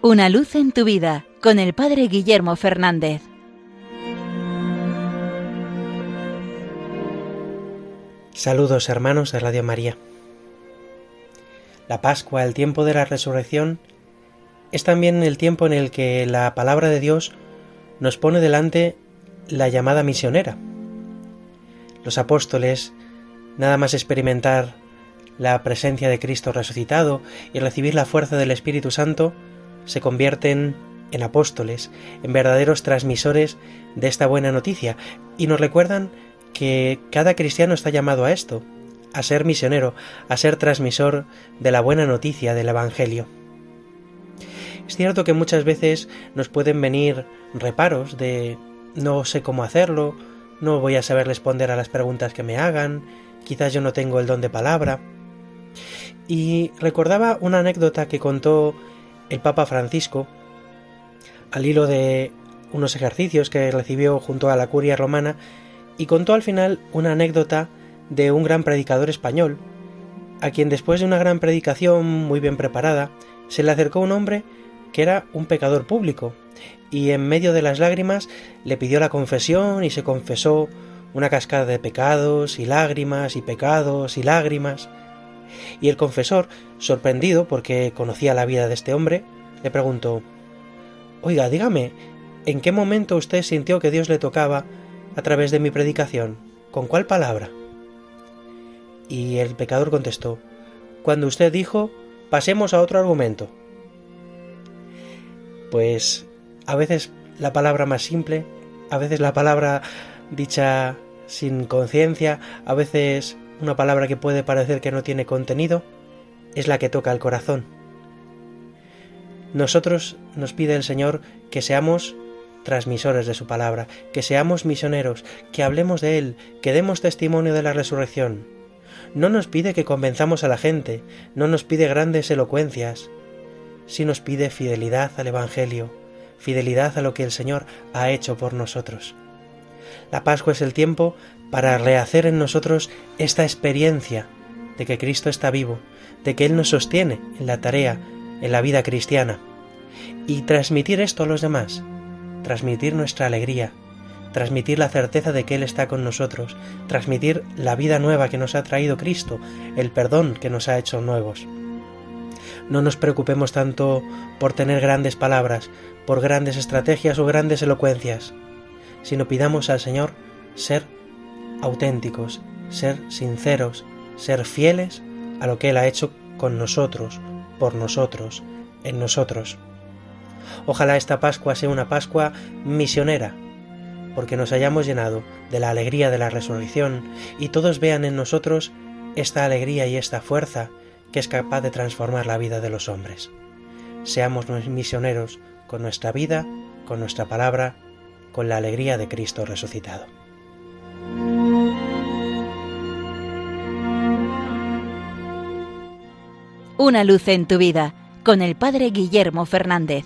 Una luz en tu vida con el Padre Guillermo Fernández. Saludos hermanos de Radio María. La Pascua, el tiempo de la resurrección, es también el tiempo en el que la palabra de Dios nos pone delante la llamada misionera. Los apóstoles, nada más experimentar la presencia de Cristo resucitado y recibir la fuerza del Espíritu Santo, se convierten en apóstoles, en verdaderos transmisores de esta buena noticia, y nos recuerdan que cada cristiano está llamado a esto, a ser misionero, a ser transmisor de la buena noticia del Evangelio. Es cierto que muchas veces nos pueden venir reparos de no sé cómo hacerlo, no voy a saber responder a las preguntas que me hagan, quizás yo no tengo el don de palabra. Y recordaba una anécdota que contó el Papa Francisco, al hilo de unos ejercicios que recibió junto a la curia romana, y contó al final una anécdota de un gran predicador español, a quien después de una gran predicación muy bien preparada, se le acercó un hombre que era un pecador público, y en medio de las lágrimas le pidió la confesión y se confesó una cascada de pecados y lágrimas y pecados y lágrimas, y el confesor, sorprendido porque conocía la vida de este hombre, le preguntó Oiga, dígame, ¿en qué momento usted sintió que Dios le tocaba a través de mi predicación? ¿Con cuál palabra? Y el pecador contestó Cuando usted dijo pasemos a otro argumento. Pues a veces la palabra más simple, a veces la palabra dicha sin conciencia, a veces una palabra que puede parecer que no tiene contenido, es la que toca el corazón. Nosotros nos pide el Señor que seamos transmisores de su palabra, que seamos misioneros, que hablemos de Él, que demos testimonio de la resurrección. No nos pide que convenzamos a la gente, no nos pide grandes elocuencias, sí nos pide fidelidad al Evangelio, fidelidad a lo que el Señor ha hecho por nosotros. La Pascua es el tiempo para rehacer en nosotros esta experiencia de que Cristo está vivo, de que Él nos sostiene en la tarea, en la vida cristiana, y transmitir esto a los demás, transmitir nuestra alegría, transmitir la certeza de que Él está con nosotros, transmitir la vida nueva que nos ha traído Cristo, el perdón que nos ha hecho nuevos. No nos preocupemos tanto por tener grandes palabras, por grandes estrategias o grandes elocuencias, sino pidamos al Señor ser auténticos, ser sinceros, ser fieles a lo que Él ha hecho con nosotros, por nosotros, en nosotros. Ojalá esta Pascua sea una Pascua misionera, porque nos hayamos llenado de la alegría de la resurrección y todos vean en nosotros esta alegría y esta fuerza que es capaz de transformar la vida de los hombres. Seamos misioneros con nuestra vida, con nuestra palabra, con la alegría de Cristo resucitado. Una luz en tu vida con el Padre Guillermo Fernández.